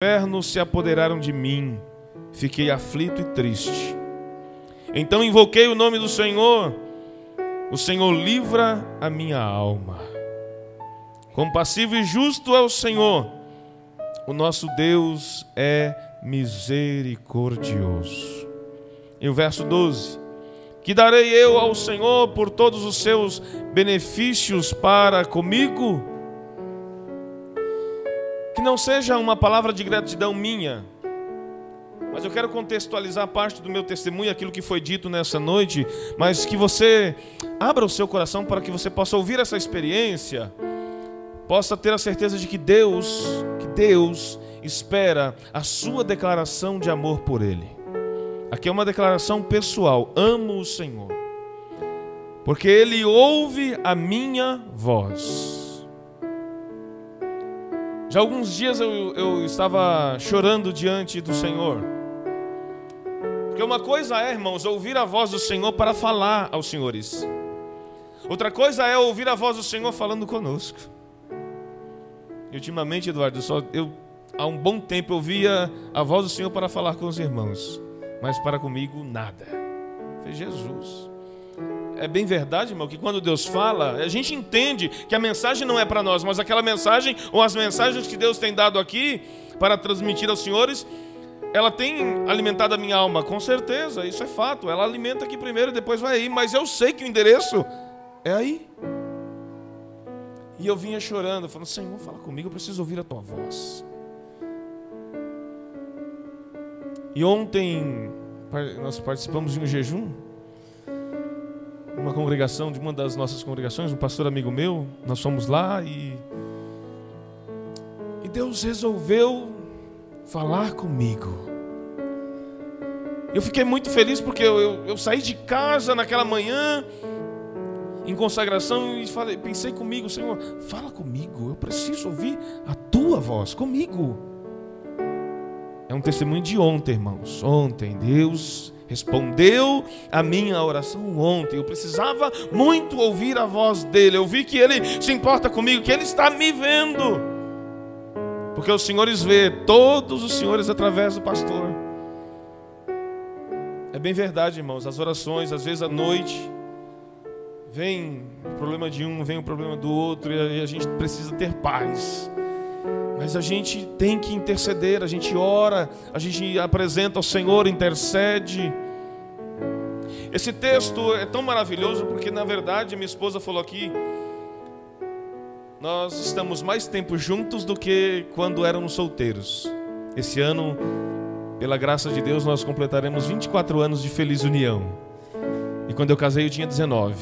infernos se apoderaram de mim, fiquei aflito e triste. Então invoquei o nome do Senhor, o Senhor livra a minha alma. Compassivo e justo é o Senhor, o nosso Deus é misericordioso. E o verso 12: Que darei eu ao Senhor por todos os seus benefícios para comigo? Que não seja uma palavra de gratidão minha, mas eu quero contextualizar parte do meu testemunho, aquilo que foi dito nessa noite, mas que você abra o seu coração para que você possa ouvir essa experiência, possa ter a certeza de que Deus, que Deus espera a sua declaração de amor por Ele. Aqui é uma declaração pessoal: amo o Senhor, porque Ele ouve a minha voz. Já alguns dias eu, eu estava chorando diante do Senhor. Porque uma coisa é, irmãos, ouvir a voz do Senhor para falar aos senhores. Outra coisa é ouvir a voz do Senhor falando conosco. E ultimamente, Eduardo, só eu há um bom tempo eu via a voz do Senhor para falar com os irmãos, mas para comigo nada. Foi Jesus. É bem verdade, irmão, que quando Deus fala, a gente entende que a mensagem não é para nós, mas aquela mensagem ou as mensagens que Deus tem dado aqui para transmitir aos senhores, ela tem alimentado a minha alma, com certeza, isso é fato. Ela alimenta aqui primeiro e depois vai aí, mas eu sei que o endereço é aí. E eu vinha chorando, falando: Senhor, fala comigo, eu preciso ouvir a tua voz. E ontem nós participamos de um jejum, uma congregação, de uma das nossas congregações, um pastor amigo meu, nós fomos lá e, e Deus resolveu falar comigo. Eu fiquei muito feliz porque eu, eu, eu saí de casa naquela manhã em consagração e falei, pensei comigo, Senhor, fala comigo, eu preciso ouvir a tua voz comigo. É um testemunho de ontem, irmãos. Ontem, Deus respondeu a minha oração ontem. Eu precisava muito ouvir a voz dele. Eu vi que ele se importa comigo, que ele está me vendo. Porque os senhores vê todos os senhores através do pastor. É bem verdade, irmãos. As orações, às vezes à noite, vem o problema de um, vem o problema do outro, e a gente precisa ter paz. Mas a gente tem que interceder, a gente ora, a gente apresenta ao Senhor, intercede. Esse texto é tão maravilhoso porque, na verdade, minha esposa falou aqui, nós estamos mais tempo juntos do que quando éramos solteiros. Esse ano, pela graça de Deus, nós completaremos 24 anos de feliz união. E quando eu casei, eu tinha 19.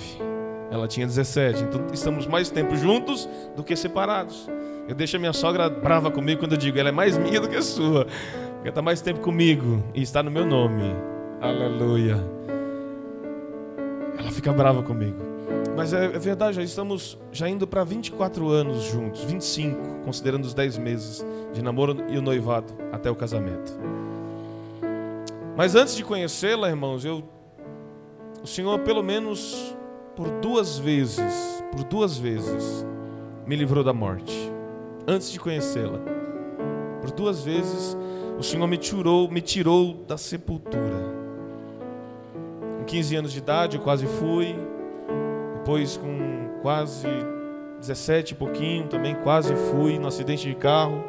Ela tinha 17. Então, estamos mais tempo juntos do que separados. Eu deixo a minha sogra brava comigo quando eu digo, ela é mais minha do que sua. Porque está mais tempo comigo e está no meu nome. Aleluia. Ela fica brava comigo. Mas é, é verdade, já estamos já indo para 24 anos juntos, 25, considerando os 10 meses de namoro e o noivado até o casamento. Mas antes de conhecê-la, irmãos, eu o Senhor pelo menos por duas vezes, por duas vezes me livrou da morte antes de conhecê-la. Por duas vezes o Senhor me tirou, me tirou da sepultura. Com 15 anos de idade eu quase fui. Depois com quase 17 e pouquinho também quase fui no acidente de carro.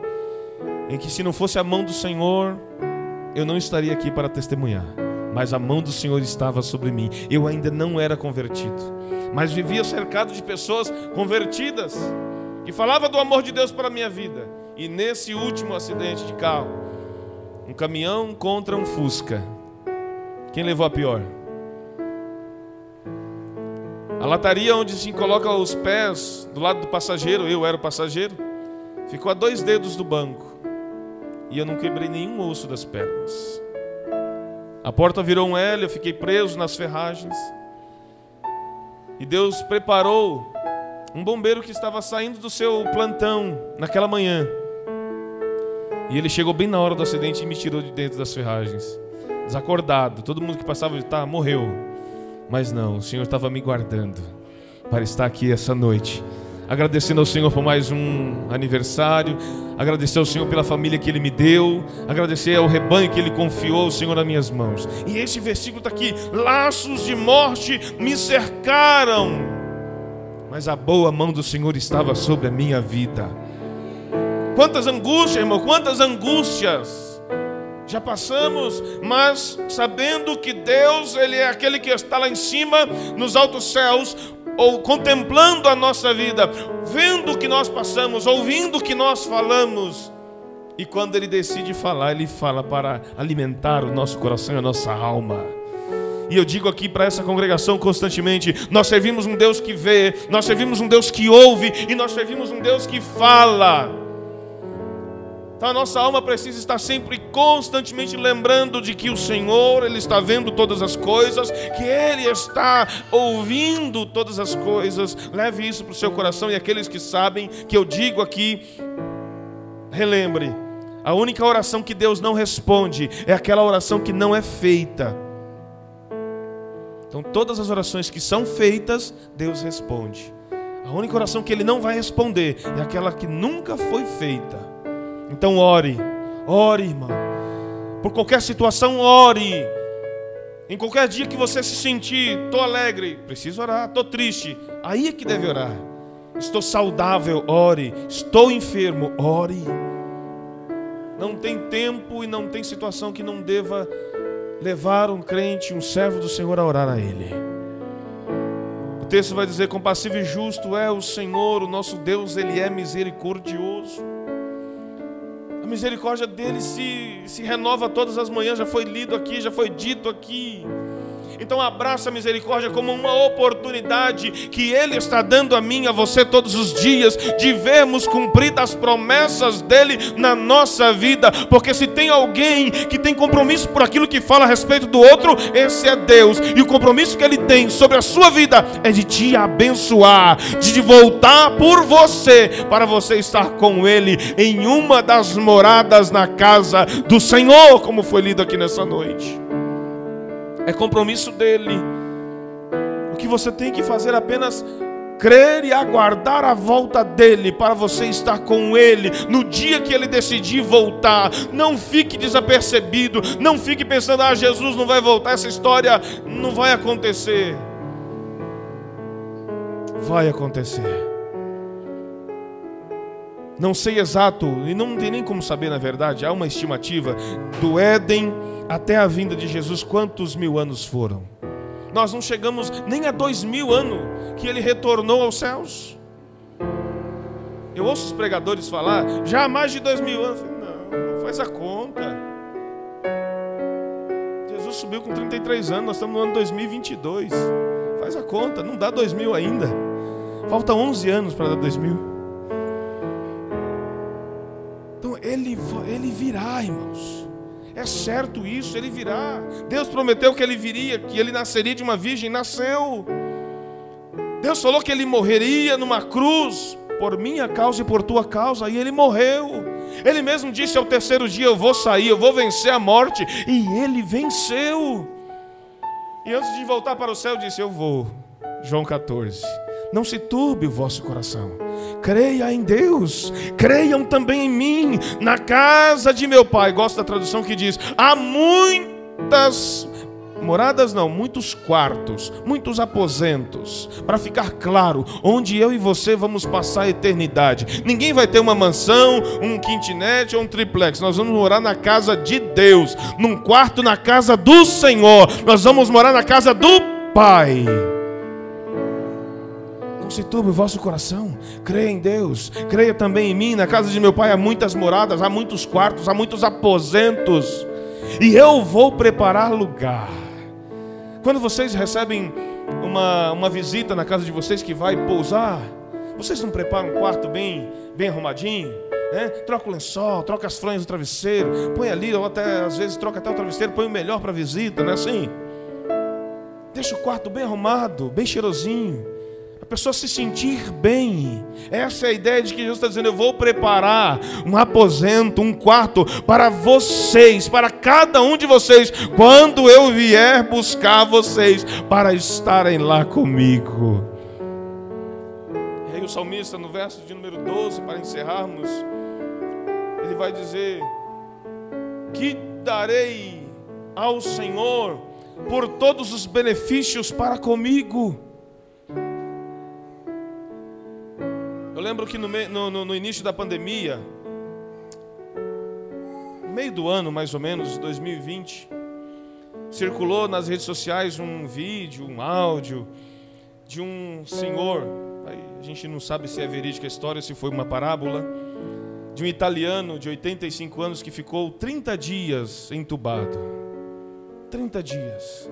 Em que se não fosse a mão do Senhor, eu não estaria aqui para testemunhar. Mas a mão do Senhor estava sobre mim. Eu ainda não era convertido, mas vivia cercado de pessoas convertidas que falava do amor de Deus para a minha vida. E nesse último acidente de carro, um caminhão contra um Fusca. Quem levou a pior? A lataria onde se coloca os pés do lado do passageiro, eu era o passageiro, ficou a dois dedos do banco. E eu não quebrei nenhum osso das pernas. A porta virou um L, eu fiquei preso nas ferragens. E Deus preparou um bombeiro que estava saindo do seu plantão naquela manhã. E ele chegou bem na hora do acidente e me tirou de dentro das ferragens. Desacordado, todo mundo que passava, tá, morreu. Mas não, o Senhor estava me guardando para estar aqui essa noite, agradecendo ao Senhor por mais um aniversário, agradecer ao Senhor pela família que Ele me deu, agradecer ao rebanho que Ele confiou, Senhor, nas minhas mãos. E esse versículo está aqui: laços de morte me cercaram, mas a boa mão do Senhor estava sobre a minha vida. Quantas angústias, irmão, quantas angústias já passamos, mas sabendo que Deus, Ele é aquele que está lá em cima, nos altos céus, ou contemplando a nossa vida, vendo o que nós passamos, ouvindo o que nós falamos. E quando Ele decide falar, Ele fala para alimentar o nosso coração e a nossa alma. E eu digo aqui para essa congregação constantemente: nós servimos um Deus que vê, nós servimos um Deus que ouve e nós servimos um Deus que fala. Então a nossa alma precisa estar sempre constantemente lembrando de que o Senhor, Ele está vendo todas as coisas, que Ele está ouvindo todas as coisas. Leve isso para o seu coração e aqueles que sabem que eu digo aqui, relembre: a única oração que Deus não responde é aquela oração que não é feita. Então todas as orações que são feitas, Deus responde. A única oração que Ele não vai responder é aquela que nunca foi feita. Então ore, ore, irmão. Por qualquer situação, ore. Em qualquer dia que você se sentir, estou alegre, preciso orar, estou triste, aí é que deve orar. Estou saudável, ore. Estou enfermo, ore. Não tem tempo e não tem situação que não deva levar um crente, um servo do Senhor a orar a Ele. O texto vai dizer: compassivo e justo é o Senhor, o nosso Deus, Ele é misericordioso. A misericórdia dele se, se renova todas as manhãs, já foi lido aqui, já foi dito aqui. Então abraça a misericórdia como uma oportunidade que Ele está dando a mim, a você todos os dias, de vermos cumpridas as promessas dEle na nossa vida. Porque se tem alguém que tem compromisso por aquilo que fala a respeito do outro, esse é Deus. E o compromisso que Ele tem sobre a sua vida é de te abençoar, de voltar por você, para você estar com Ele em uma das moradas na casa do Senhor, como foi lido aqui nessa noite é compromisso dele. O que você tem que fazer é apenas crer e aguardar a volta dele para você estar com ele no dia que ele decidir voltar. Não fique desapercebido, não fique pensando: "Ah, Jesus não vai voltar, essa história não vai acontecer". Vai acontecer. Não sei exato, e não tem nem como saber na verdade, há uma estimativa do Éden até a vinda de Jesus, quantos mil anos foram? Nós não chegamos nem a dois mil anos que ele retornou aos céus. Eu ouço os pregadores falar, já há mais de dois mil anos. Não, não faz a conta. Jesus subiu com 33 anos, nós estamos no ano 2022. Faz a conta, não dá dois mil ainda. Falta 11 anos para dar dois mil. Virá, irmãos. É certo isso, ele virá. Deus prometeu que ele viria, que ele nasceria de uma virgem, nasceu. Deus falou que ele morreria numa cruz por minha causa e por tua causa, e ele morreu. Ele mesmo disse ao terceiro dia: Eu vou sair, eu vou vencer a morte, e ele venceu. E antes de voltar para o céu, disse: Eu vou. João 14. Não se turbe o vosso coração creia em Deus, creiam também em mim, na casa de meu pai. Gosto da tradução que diz: há muitas moradas não, muitos quartos, muitos aposentos, para ficar claro, onde eu e você vamos passar a eternidade. Ninguém vai ter uma mansão, um kitnet ou um triplex. Nós vamos morar na casa de Deus, num quarto na casa do Senhor. Nós vamos morar na casa do Pai. Se turbe o vosso coração. Creia em Deus. Creia também em mim. Na casa de meu pai há muitas moradas, há muitos quartos, há muitos aposentos. E eu vou preparar lugar. Quando vocês recebem uma, uma visita na casa de vocês que vai pousar, vocês não preparam um quarto bem, bem arrumadinho? É? Troca o lençol, troca as franjas do travesseiro, põe ali, ou até às vezes troca até o travesseiro, põe o melhor para a visita, não é assim? Deixa o quarto bem arrumado, bem cheirosinho pessoa se sentir bem. Essa é a ideia de que Jesus está dizendo: Eu vou preparar um aposento, um quarto para vocês, para cada um de vocês, quando eu vier buscar vocês para estarem lá comigo. o salmista no verso de número 12, para encerrarmos, ele vai dizer: Que darei ao Senhor por todos os benefícios para comigo? Eu lembro que no, no, no início da pandemia, meio do ano mais ou menos, de 2020, circulou nas redes sociais um vídeo, um áudio de um senhor, a gente não sabe se é verídica a história, se foi uma parábola, de um italiano de 85 anos que ficou 30 dias entubado. 30 dias.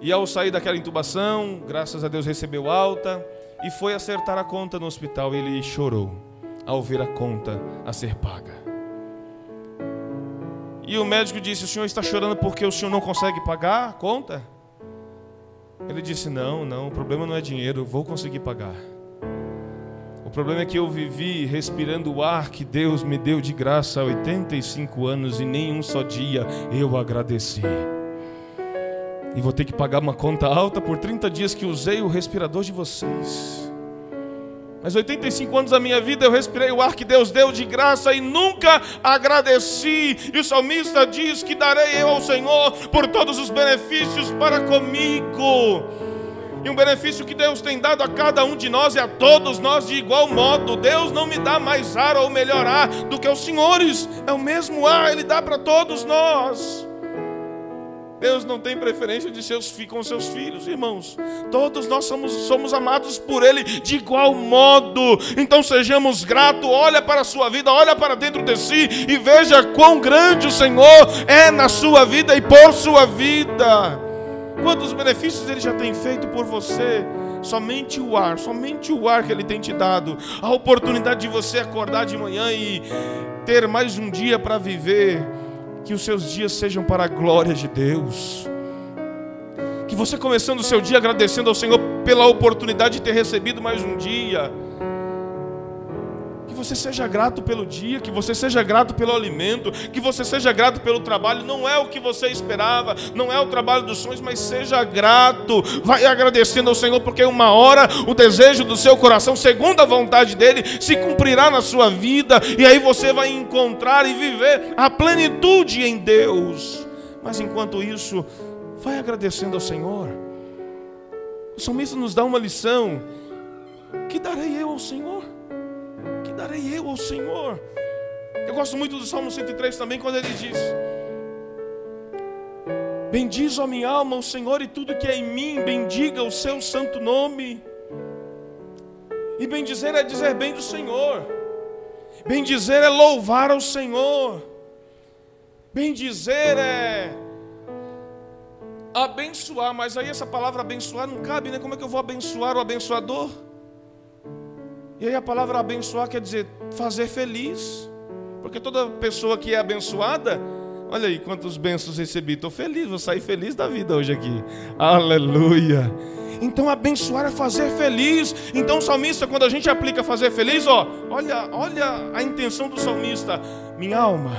E ao sair daquela intubação, graças a Deus recebeu alta, e foi acertar a conta no hospital. Ele chorou ao ver a conta a ser paga. E o médico disse: O senhor está chorando porque o senhor não consegue pagar a conta? Ele disse: Não, não, o problema não é dinheiro, vou conseguir pagar. O problema é que eu vivi respirando o ar que Deus me deu de graça há 85 anos e nem um só dia eu agradeci. E vou ter que pagar uma conta alta por 30 dias que usei o respirador de vocês. Mas 85 anos da minha vida eu respirei o ar que Deus deu de graça e nunca agradeci. E o salmista diz que darei eu ao Senhor por todos os benefícios para comigo. E um benefício que Deus tem dado a cada um de nós e a todos nós de igual modo. Deus não me dá mais ar ou melhor ar do que os senhores. É o mesmo ar, Ele dá para todos nós. Deus não tem preferência de seus, com seus filhos, irmãos. Todos nós somos, somos amados por Ele de igual modo. Então sejamos gratos. Olha para a sua vida, olha para dentro de si e veja quão grande o Senhor é na sua vida e por sua vida. Quantos benefícios Ele já tem feito por você. Somente o ar, somente o ar que Ele tem te dado, a oportunidade de você acordar de manhã e ter mais um dia para viver que os seus dias sejam para a glória de Deus. Que você começando o seu dia agradecendo ao Senhor pela oportunidade de ter recebido mais um dia você seja grato pelo dia, que você seja grato pelo alimento, que você seja grato pelo trabalho. Não é o que você esperava, não é o trabalho dos sonhos, mas seja grato. Vai agradecendo ao Senhor, porque uma hora o desejo do seu coração, segundo a vontade dele, se cumprirá na sua vida, e aí você vai encontrar e viver a plenitude em Deus. Mas enquanto isso, vai agradecendo ao Senhor. O salmista nos dá uma lição: que darei eu ao Senhor? Darei eu ao Senhor? Eu gosto muito do Salmo 103 também, quando ele diz: Bendiz a minha alma o Senhor e tudo que é em mim, bendiga o seu santo nome. E bendizer é dizer bem do Senhor, bendizer é louvar ao Senhor, bendizer é abençoar, mas aí essa palavra abençoar não cabe, né? Como é que eu vou abençoar o abençoador? E aí a palavra abençoar quer dizer fazer feliz. Porque toda pessoa que é abençoada, olha aí quantos bênçãos recebi. Estou feliz, vou sair feliz da vida hoje aqui. Aleluia. Então abençoar é fazer feliz. Então salmista, quando a gente aplica fazer feliz, ó, olha, olha a intenção do salmista. Minha alma,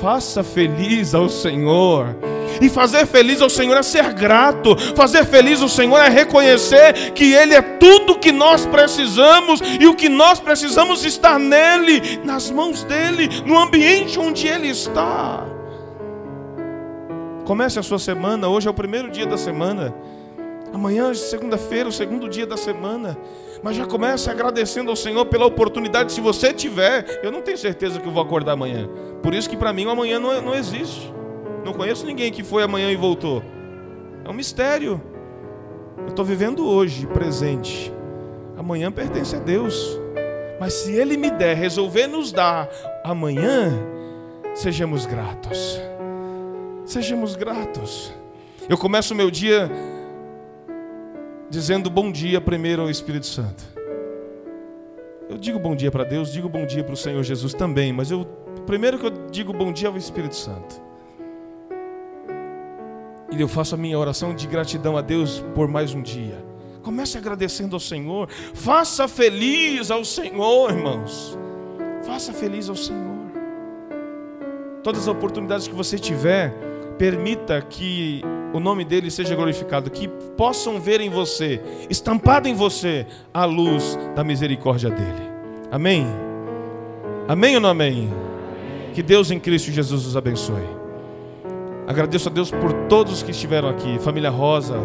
faça feliz ao Senhor. E fazer feliz ao Senhor é ser grato. Fazer feliz ao Senhor é reconhecer que Ele é tudo que nós precisamos e o que nós precisamos estar nele, nas mãos dele, no ambiente onde Ele está. Comece a sua semana. Hoje é o primeiro dia da semana. Amanhã, segunda-feira, o segundo dia da semana. Mas já comece agradecendo ao Senhor pela oportunidade, se você tiver. Eu não tenho certeza que eu vou acordar amanhã. Por isso que para mim o amanhã não, não existe. Não conheço ninguém que foi amanhã e voltou. É um mistério. Eu estou vivendo hoje, presente. Amanhã pertence a Deus. Mas se Ele me der, resolver nos dar amanhã, sejamos gratos. Sejamos gratos. Eu começo o meu dia dizendo bom dia primeiro ao Espírito Santo. Eu digo bom dia para Deus, digo bom dia para o Senhor Jesus também, mas eu primeiro que eu digo bom dia ao Espírito Santo. E eu faço a minha oração de gratidão a Deus por mais um dia. Comece agradecendo ao Senhor. Faça feliz ao Senhor, irmãos. Faça feliz ao Senhor. Todas as oportunidades que você tiver, permita que o nome dele seja glorificado, que possam ver em você, estampado em você, a luz da misericórdia dele. Amém? Amém ou não amém? Que Deus em Cristo Jesus os abençoe. Agradeço a Deus por todos que estiveram aqui, família Rosa,